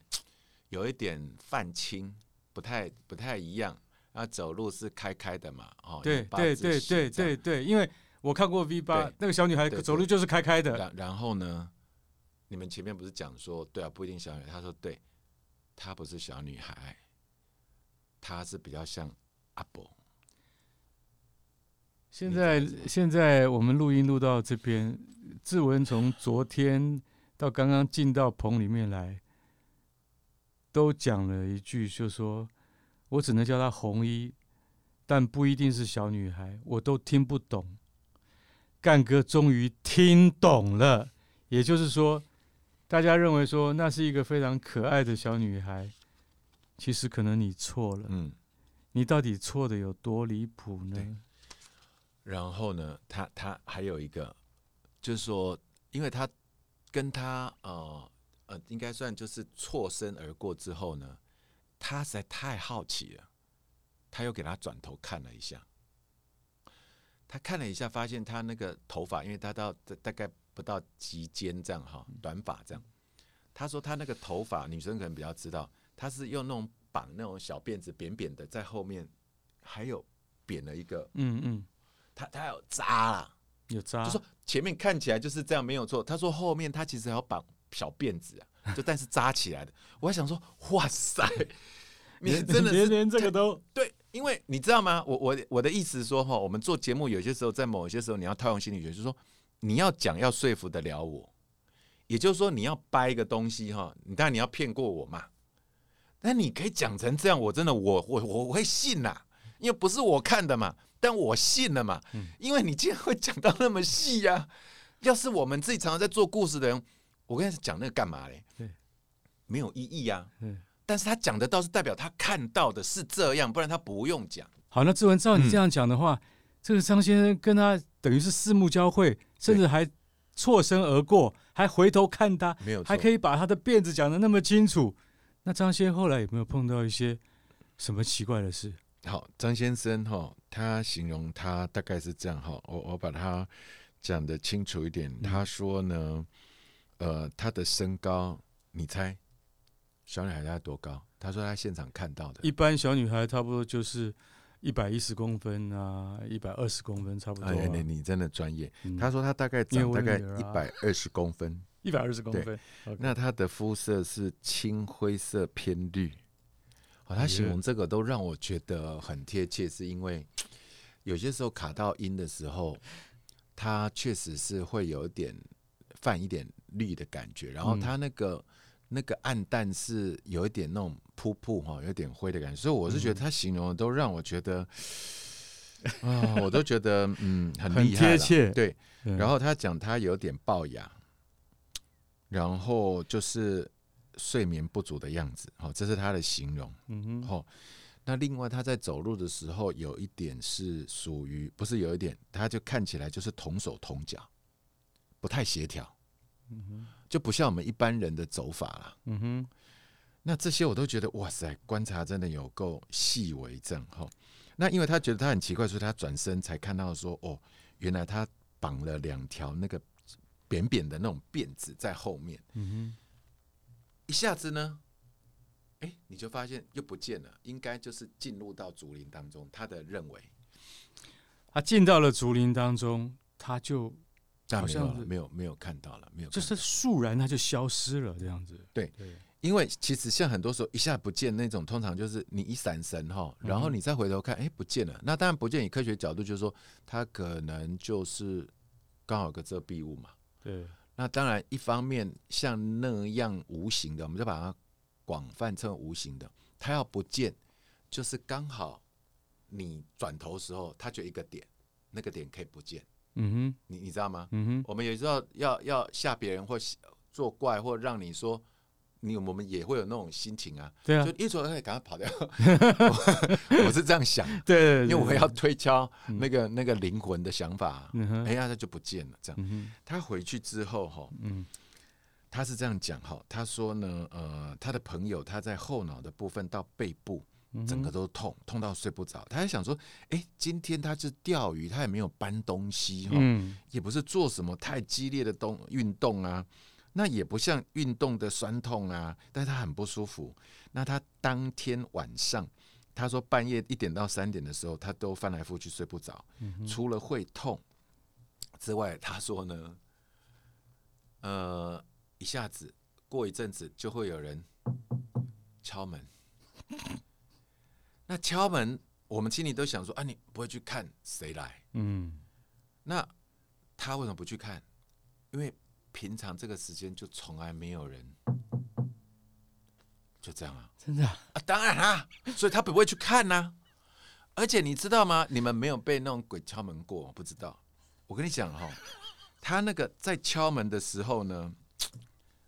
有一点泛青，不太不太一样。然后走路是开开的嘛，哦，对对对对对对，因为我看过 V 八，那个小女孩走路就是开开的。然然后呢，你们前面不是讲说，对啊，不一定小女孩，他说对，她不是小女孩，她是比较像阿伯。现在现在我们录音录到这边，志文从昨天到刚刚进到棚里面来，都讲了一句，就说我只能叫她红衣，但不一定是小女孩，我都听不懂。干哥终于听懂了，也就是说，大家认为说那是一个非常可爱的小女孩，其实可能你错了。嗯，你到底错的有多离谱呢？然后呢，他他还有一个，就是说，因为他跟他呃呃，应该算就是错身而过之后呢，他实在太好奇了，他又给他转头看了一下，他看了一下，发现他那个头发，因为他到大概不到及肩这样哈，短发这样。他说他那个头发，女生可能比较知道，他是用那种绑那种小辫子，扁扁的，在后面还有扁了一个，嗯嗯。他他有扎啦，有扎，就说前面看起来就是这样没有错。他说后面他其实还要绑小辫子啊，就但是扎起来的。我还想说，哇塞，你真的连连这个都对，因为你知道吗？我我我的意思是说哈，我们做节目有些时候在某些时候你要套用心理学，就是说你要讲要说服得了我，也就是说你要掰一个东西哈，你当然你要骗过我嘛。但你可以讲成这样，我真的我我我会信呐，因为不是我看的嘛。但我信了嘛，因为你竟然会讲到那么细呀、啊！要是我们自己常常在做故事的人，我跟你讲那个干嘛嘞？对，没有意义呀。但是他讲的倒是代表他看到的是这样，不然他不用讲。好，那志文照你这样讲的话，嗯、这个张先生跟他等于是四目交汇，甚至还错身而过，还回头看他，没有，还可以把他的辫子讲得那么清楚。那张先生后来有没有碰到一些什么奇怪的事？好，张先生哈，他形容他大概是这样哈，我我把他讲的清楚一点。嗯、他说呢，呃，他的身高，你猜小女孩大概多高？她说她现场看到的，一般小女孩差不多就是一百一十公分啊，一百二十公分差不多、啊。哎，你你真的专业。嗯、他说她大概长大概一百二十公分，一百二十公分。那她的肤色是青灰色偏绿。哦，他形容这个都让我觉得很贴切，是因为 有些时候卡到音的时候，它确实是会有点泛一点绿的感觉，然后她那个、嗯、那个暗淡是有一点那种瀑布哈，有点灰的感觉，所以我是觉得他形容的都让我觉得 啊、嗯哦，我都觉得嗯很厉害，贴切。对，然后他讲他有点龅牙，然后就是。睡眠不足的样子，好，这是他的形容。嗯哼，好，那另外他在走路的时候，有一点是属于，不是有一点，他就看起来就是同手同脚，不太协调。嗯哼，就不像我们一般人的走法了。嗯哼，那这些我都觉得，哇塞，观察真的有够细微。这样哈，那因为他觉得他很奇怪，所以他转身才看到说，哦，原来他绑了两条那个扁扁的那种辫子在后面。嗯哼，一下子呢，哎、欸，你就发现又不见了，应该就是进入到竹林当中。他的认为，他进到了竹林当中，他就好像没有没有没有看到了，没有，就是肃然它就消失了这样子。对对。因为其实像很多时候一下不见那种，通常就是你一闪神哈，然后你再回头看，哎，不见了。那当然不见，以科学角度就是说，它可能就是刚好有个遮蔽物嘛。对。那当然，一方面像那样无形的，我们就把它广泛称无形的，它要不见，就是刚好你转头时候，它就一个点，那个点可以不见。嗯哼。你你知道吗？嗯哼。我们有时候要要吓别人或作怪或让你说。你我们也会有那种心情啊，对啊，就一说哎，赶快跑掉。我，是这样想，对，对，因为我要推敲那个、嗯、那个灵魂的想法，哎呀，他就不见了。这样，嗯、他回去之后哈，嗯，他是这样讲哈，他说呢，呃，他的朋友他在后脑的部分到背部，整个都痛，痛到睡不着。他还想说，哎，今天他是钓鱼，他也没有搬东西哈，嗯，也不是做什么太激烈的动运动啊。那也不像运动的酸痛啊，但是他很不舒服。那他当天晚上，他说半夜一点到三点的时候，他都翻来覆去睡不着。嗯、除了会痛之外，他说呢，呃，一下子过一阵子就会有人敲门。那敲门，我们心里都想说啊，你不会去看谁来？嗯。那他为什么不去看？因为。平常这个时间就从来没有人，就这样啊？真的啊？啊当然啊，所以他不会去看呐、啊。而且你知道吗？你们没有被那种鬼敲门过，我不知道。我跟你讲哈，他那个在敲门的时候呢，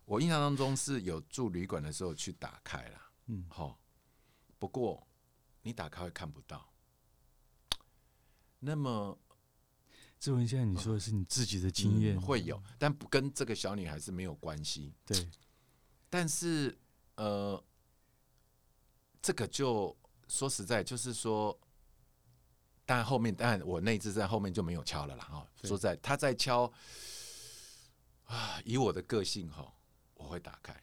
我印象当中是有住旅馆的时候去打开了，嗯，好。不过你打开会看不到。那么。志文，现在你说的是你自己的经验、嗯，会有，但不跟这个小女孩是没有关系。对，但是呃，这个就说实在，就是说，但后面，但我那一次在后面就没有敲了啦。哈，说在他在敲啊，以我的个性哈，我会打开。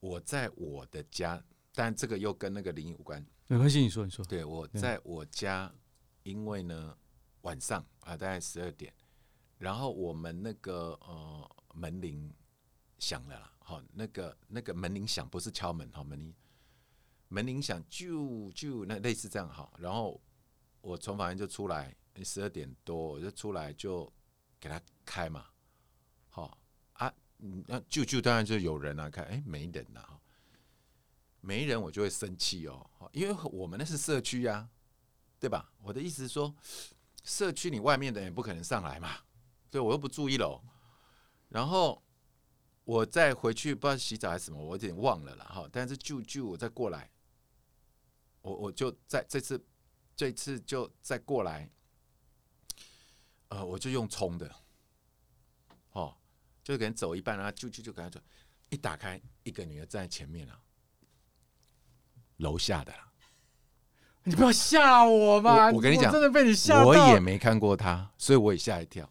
我在我的家，但这个又跟那个灵异无关。没关系，你说，你说。对，我在我家，因为呢。晚上啊，大概十二点，然后我们那个呃门铃响了啦，好，那个那个门铃响不是敲门，好，门铃门铃响就就那类似这样好，然后我从房间就出来，十二点多我就出来就给他开嘛，好啊，那就就当然就有人啊，看哎没人呐，没人我就会生气哦，因为我们那是社区呀，对吧？我的意思是说。社区你外面的人不可能上来嘛，对，我又不住一楼，然后我再回去不知道洗澡还是什么，我有点忘了了哈。但是就就我再过来，我我就在这次这次就再过来，呃，我就用冲的，哦，就给人走一半啊，就就就给他走，一打开，一个女的站在前面了，楼下的。你不要吓我嘛！我跟你讲，真的被你吓到。我也没看过他，所以我也吓一跳。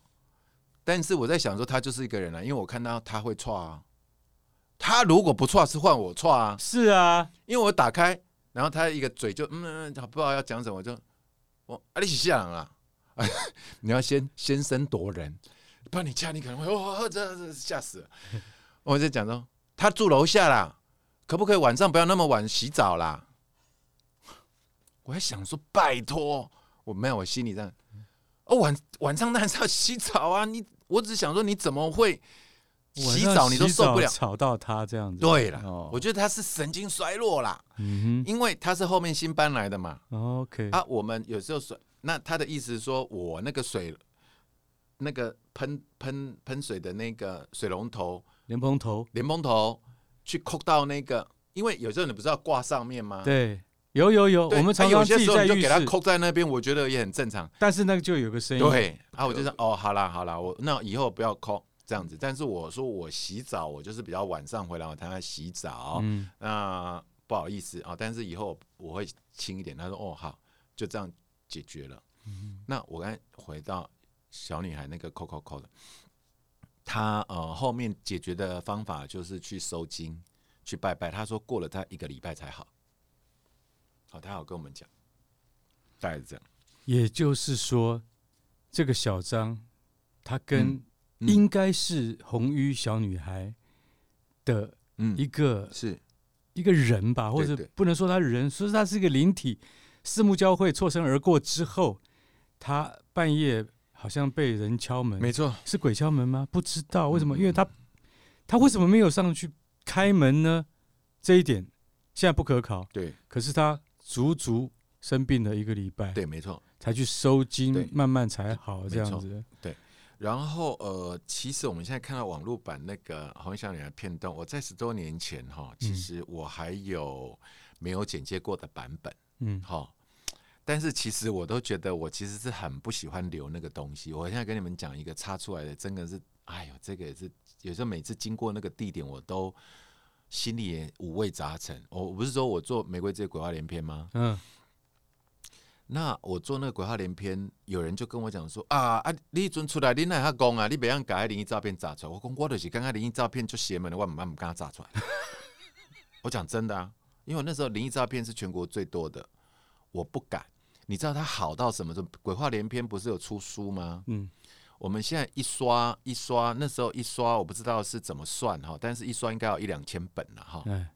但是我在想说，他就是一个人啊，因为我看到他会错啊。他如果不错，是换我错啊。是啊，因为我打开，然后他一个嘴就嗯嗯，不知道要讲什么，我就我啊，你是吓人啊！你要先先声夺人，不然你掐你可能会哦，这这吓死了。我在讲说，他住楼下啦，可不可以晚上不要那么晚洗澡啦？我还想说，拜托，我没有，我心里这样。哦，晚晚上当然是要洗澡啊！你，我只是想说，你怎么会洗澡？你都受不了，吵到他这样子。对了，哦、我觉得他是神经衰弱啦。嗯哼，因为他是后面新搬来的嘛。OK，啊，我们有时候水，那他的意思是说，我那个水，那个喷喷喷水的那个水龙头，莲蓬头，莲蓬头，去扣到那个，因为有时候你不是要挂上面吗？对。有有有，我们常常自己在就给他扣在那边，我觉得也很正常。但是那个就有个声音。对，啊，我就说哦，好啦好啦，我那以后不要扣这样子。但是我说我洗澡，我就是比较晚上回来，我才来洗澡。嗯，那不好意思啊，但是以后我会轻一点。他说哦好，就这样解决了。嗯，那我刚才回到小女孩那个扣扣扣的，他呃后面解决的方法就是去收金，去拜拜。他说过了他一个礼拜才好。好，他好跟我们讲，大概是这样。也就是说，这个小张他跟应该是红衣小女孩的一个、嗯、是一个人吧，或者不能说他人，说他是一个灵体。四目交汇，错身而过之后，他半夜好像被人敲门，没错，是鬼敲门吗？不知道为什么，因为他他为什么没有上去开门呢？这一点现在不可考。对，可是他足足生病了一个礼拜，对，没错，才去收金，慢慢才好这样子。对，然后呃，其实我们现在看到网络版那个红衣小女孩片段，我在十多年前哈，其实我还有没有剪接过的版本。嗯，好，但是其实我都觉得我其实是很不喜欢留那个东西。我现在跟你们讲一个插出来的，真的是，哎呦，这个也是，有时候每次经过那个地点，我都心里也五味杂陈。我不是说我做玫瑰这些鬼话连篇吗？嗯，那我做那个鬼话连篇，有人就跟我讲说啊啊，你一阵出来，你那下讲啊，你别让改灵异照片炸出来。我讲我就是刚刚灵异照片就邪门的，我慢慢不跟他炸出来。我讲真的啊。因为我那时候灵异照片是全国最多的，我不敢。你知道它好到什么？鬼话连篇不是有出书吗？嗯，我们现在一刷一刷，那时候一刷我不知道是怎么算哈，但是一刷应该有一两千本了哈。嗯，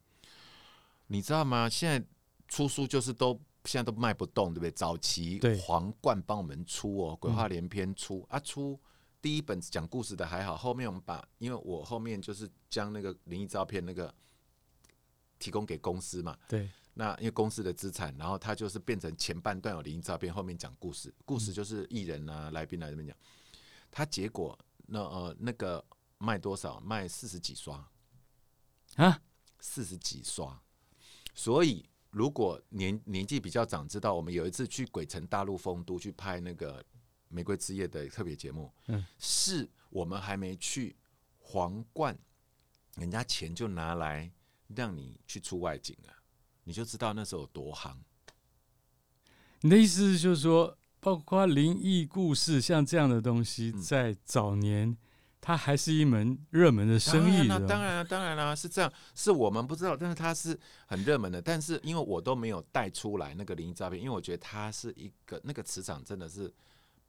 你知道吗？现在出书就是都现在都卖不动，对不对？早期皇冠帮我们出哦，鬼话连篇出啊，出第一本讲故事的还好，后面我们把，因为我后面就是将那个灵异照片那个。提供给公司嘛？对，那因为公司的资产，然后他就是变成前半段有灵异照片，后面讲故事，故事就是艺人啊、来宾来这边讲。他结果那呃那个卖多少？卖四十几刷啊，四十几刷。所以如果年年纪比较长，知道我们有一次去鬼城大陆丰都去拍那个玫瑰之夜的特别节目，嗯，是我们还没去皇冠，人家钱就拿来。让你去出外景了，你就知道那时候有多夯。你的意思就是说，包括灵异故事像这样的东西，在早年它还是一门热门的生意。那当然了，当然了，是这样，是我们不知道，但是它是很热门的。但是因为我都没有带出来那个灵异照片，因为我觉得它是一个那个磁场真的是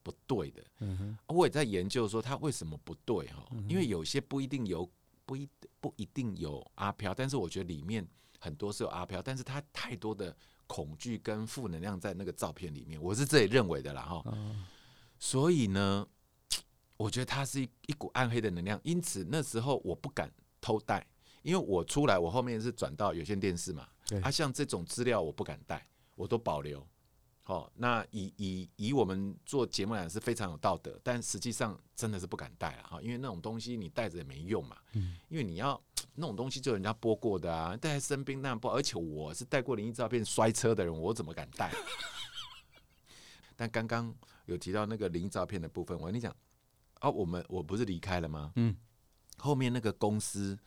不对的。嗯哼，我也在研究说它为什么不对哈，因为有些不一定有。不一不一定有阿飘，但是我觉得里面很多是有阿飘，但是他太多的恐惧跟负能量在那个照片里面，我是这里认为的啦哈。所以呢，我觉得他是一一股暗黑的能量，因此那时候我不敢偷带，因为我出来我后面是转到有线电视嘛，啊像这种资料我不敢带，我都保留。哦，那以以以我们做节目来是非常有道德，但实际上真的是不敢带了哈，因为那种东西你带着也没用嘛，嗯，因为你要那种东西就人家播过的啊，带在身边那样播，而且我是带过灵异照片摔车的人，我怎么敢带？但刚刚有提到那个灵异照片的部分，我跟你讲，啊，我们我不是离开了吗？嗯，后面那个公司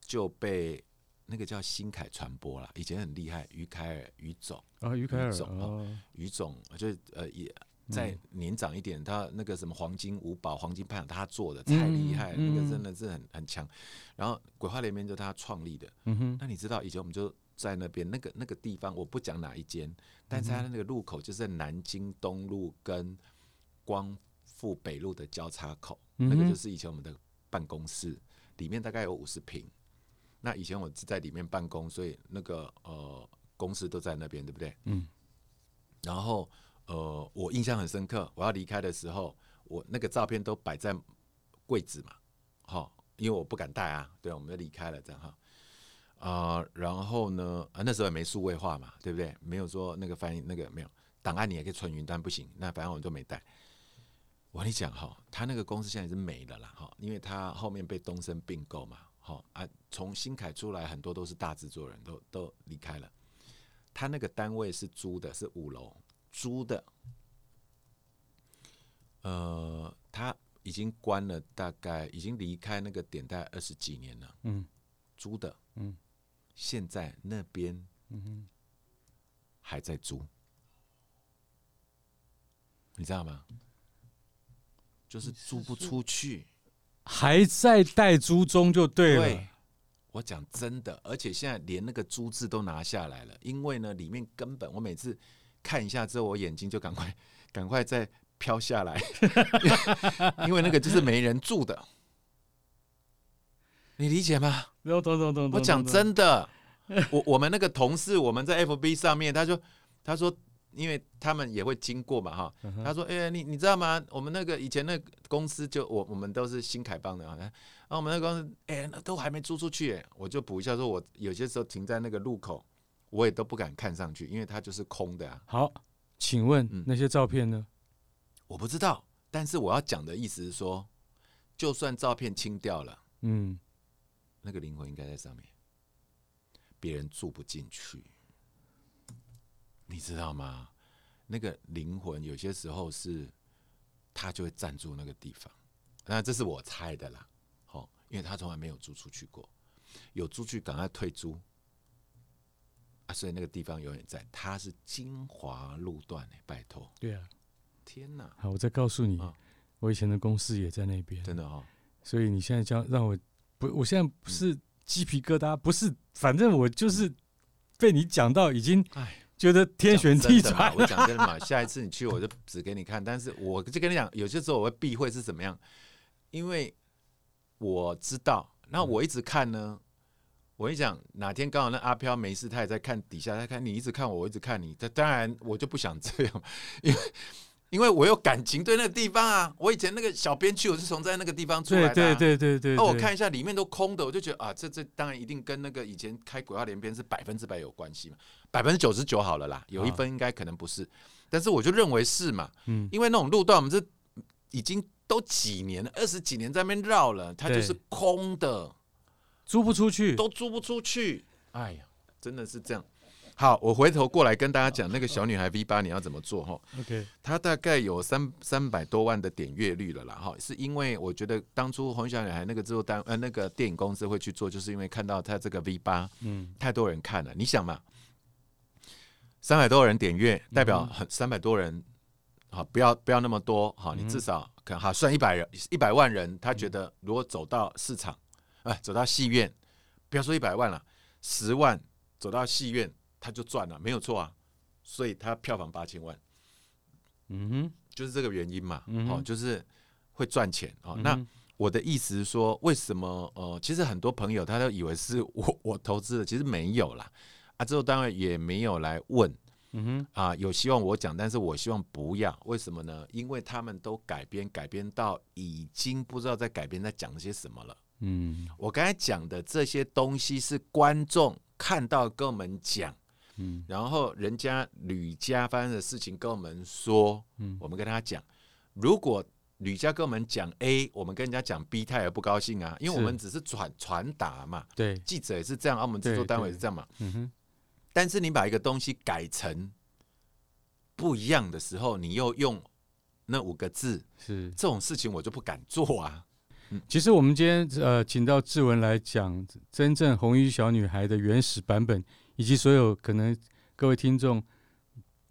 就被。那个叫新凯传播了，以前很厉害，于凯尔、于总啊，于凯尔总于总就呃也再年长一点，他那个什么黄金五宝、黄金拍档他做的，太厉害，那个真的是很很强。然后鬼话连篇就他创立的，嗯哼。那你知道以前我们就在那边那个那个地方，我不讲哪一间，但是他的那个路口就是在南京东路跟光复北路的交叉口，那个就是以前我们的办公室，里面大概有五十平。那以前我是在里面办公，所以那个呃公司都在那边，对不对？嗯。然后呃，我印象很深刻，我要离开的时候，我那个照片都摆在柜子嘛，好，因为我不敢带啊。对，我们要离开了，这样哈。啊、呃，然后呢，啊那时候也没数位化嘛，对不对？没有说那个翻译那个没有档案，你也可以存云端，不行。那反正我们都没带。我跟你讲哈，他那个公司现在是没了啦，哈，因为他后面被东森并购嘛。好啊，从新凯出来很多都是大制作人，都都离开了。他那个单位是租的，是五楼租的。呃，他已经关了，大概已经离开那个点，大概二十几年了。嗯，租的，嗯，现在那边，嗯哼，还在租，你知道吗？就是租不出去，还在待租中就对了。对，我讲真的，而且现在连那个租字都拿下来了，因为呢，里面根本我每次看一下之后，我眼睛就赶快赶快再飘下来，因为那个就是没人住的，你理解吗？懂懂懂懂。我讲真的，我我们那个同事，我们在 FB 上面，他说他说。因为他们也会经过嘛，哈，他说：“哎、欸，你你知道吗？我们那个以前那个公司就我我们都是新凯邦的啊，然后我们那个公司哎、欸，都还没租出去，我就补一下，说我有些时候停在那个路口，我也都不敢看上去，因为它就是空的啊。”好，请问那些照片呢？我不知道，但是我要讲的意思是说，就算照片清掉了，嗯，那个灵魂应该在上面，别人住不进去。你知道吗？那个灵魂有些时候是，他就会暂住那个地方。那这是我猜的啦，好，因为他从来没有租出去过，有租去赶快退租啊，所以那个地方永远在。它是精华路段诶，拜托。对啊，天哪！好，我再告诉你，我以前的公司也在那边，真的哦。所以你现在叫让我不，我现在不是鸡皮疙瘩，不是，反正我就是被你讲到已经，哎。觉得天旋地转，我讲真的嘛，下一次你去我就指给你看。但是我就跟你讲，有些时候我会避讳是怎么样，因为我知道。那我一直看呢，我跟你讲哪天刚好那阿飘没事，他也在看底下，他看你一直看我，我一直看你。他当然我就不想这样，因为。因为我有感情对那个地方啊，我以前那个小编区，我是从在那个地方出来的。对对对对。那我看一下里面都空的，我就觉得啊，这这当然一定跟那个以前开鬼话连篇是百分之百有关系嘛，百分之九十九好了啦，有一分应该可能不是，但是我就认为是嘛，嗯，因为那种路段我们这已经都几年了，二十几年在那边绕了，它就是空的，租不出去，都租不出去，哎呀，真的是这样。好，我回头过来跟大家讲那个小女孩 V 八你要怎么做哈？OK，她大概有三三百多万的点阅率了啦哈，是因为我觉得当初红小女孩那个制作单呃那个电影公司会去做，就是因为看到她这个 V 八嗯。太多人看了，你想嘛，三百多人点阅代表很三百多人，好不要不要那么多好，你至少可能好算一百人一百万人，他觉得如果走到市场哎走到戏院，不要说一百万了，十万走到戏院。他就赚了，没有错啊，所以他票房八千万，嗯哼，就是这个原因嘛，嗯、哦，就是会赚钱哦。嗯、那我的意思是说，为什么？呃，其实很多朋友他都以为是我我投资的，其实没有啦。啊，之后当然也没有来问，嗯哼，啊，有希望我讲，但是我希望不要，为什么呢？因为他们都改编，改编到已经不知道在改编在讲些什么了。嗯，我刚才讲的这些东西是观众看到跟我们讲。嗯，然后人家吕家发生的事情跟我们说，嗯，我们跟他讲，如果吕家跟我们讲 A，我们跟人家讲 B，他也不高兴啊，因为我们只是传传达嘛，对，记者也是这样，啊，我们制作单位也是这样嘛，嗯哼。但是你把一个东西改成不一样的时候，你又用那五个字，是。这种事情我就不敢做啊。嗯，其实我们今天呃，请到志文来讲真正红衣小女孩的原始版本。以及所有可能各位听众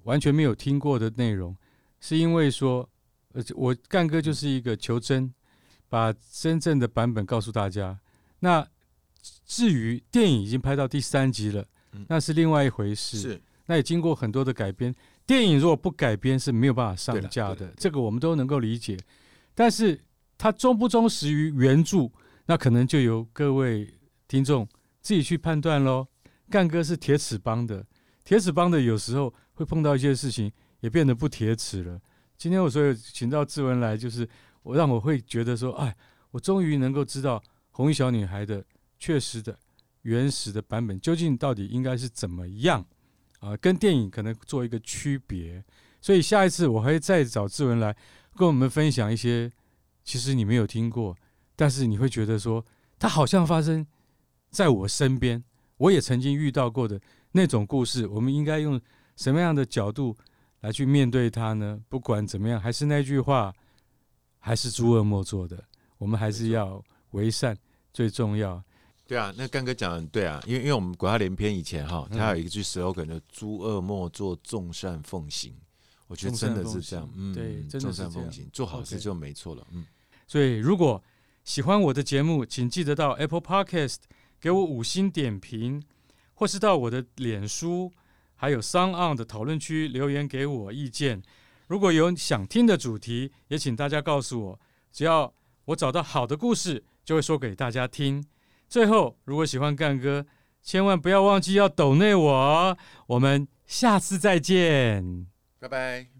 完全没有听过的内容，是因为说，呃，我干哥就是一个求真，把真正的版本告诉大家。那至于电影已经拍到第三集了，那是另外一回事。是，那也经过很多的改编。电影如果不改编是没有办法上架的，这个我们都能够理解。但是它忠不忠实于原著，那可能就由各位听众自己去判断喽。干哥是铁齿帮的，铁齿帮的有时候会碰到一些事情，也变得不铁齿了。今天我所以请到志文来，就是我让我会觉得说，哎，我终于能够知道红衣小女孩的确实的原始的版本究竟到底应该是怎么样啊，跟电影可能做一个区别。所以下一次我会再找志文来跟我们分享一些，其实你没有听过，但是你会觉得说，它好像发生在我身边。我也曾经遇到过的那种故事，我们应该用什么样的角度来去面对它呢？不管怎么样，还是那句话，还是诸恶莫作的，我们还是要为善最重要。对啊，那干哥讲的对啊，因为因为我们鬼话连篇以前哈，他有一句 slogan 叫“诸恶莫作，众善奉行”。我觉得真的是这样，嗯，对，真的是这样，做好事就没错了，嗯。所以如果喜欢我的节目，请记得到 Apple Podcast 给我五星点评，或是到我的脸书还有 SoundOn 的讨论区留言给我意见。如果有想听的主题，也请大家告诉我，只要我找到好的故事，就会说给大家听。最后，如果喜欢干哥，千万不要忘记要抖内我。我们下次再见，拜拜。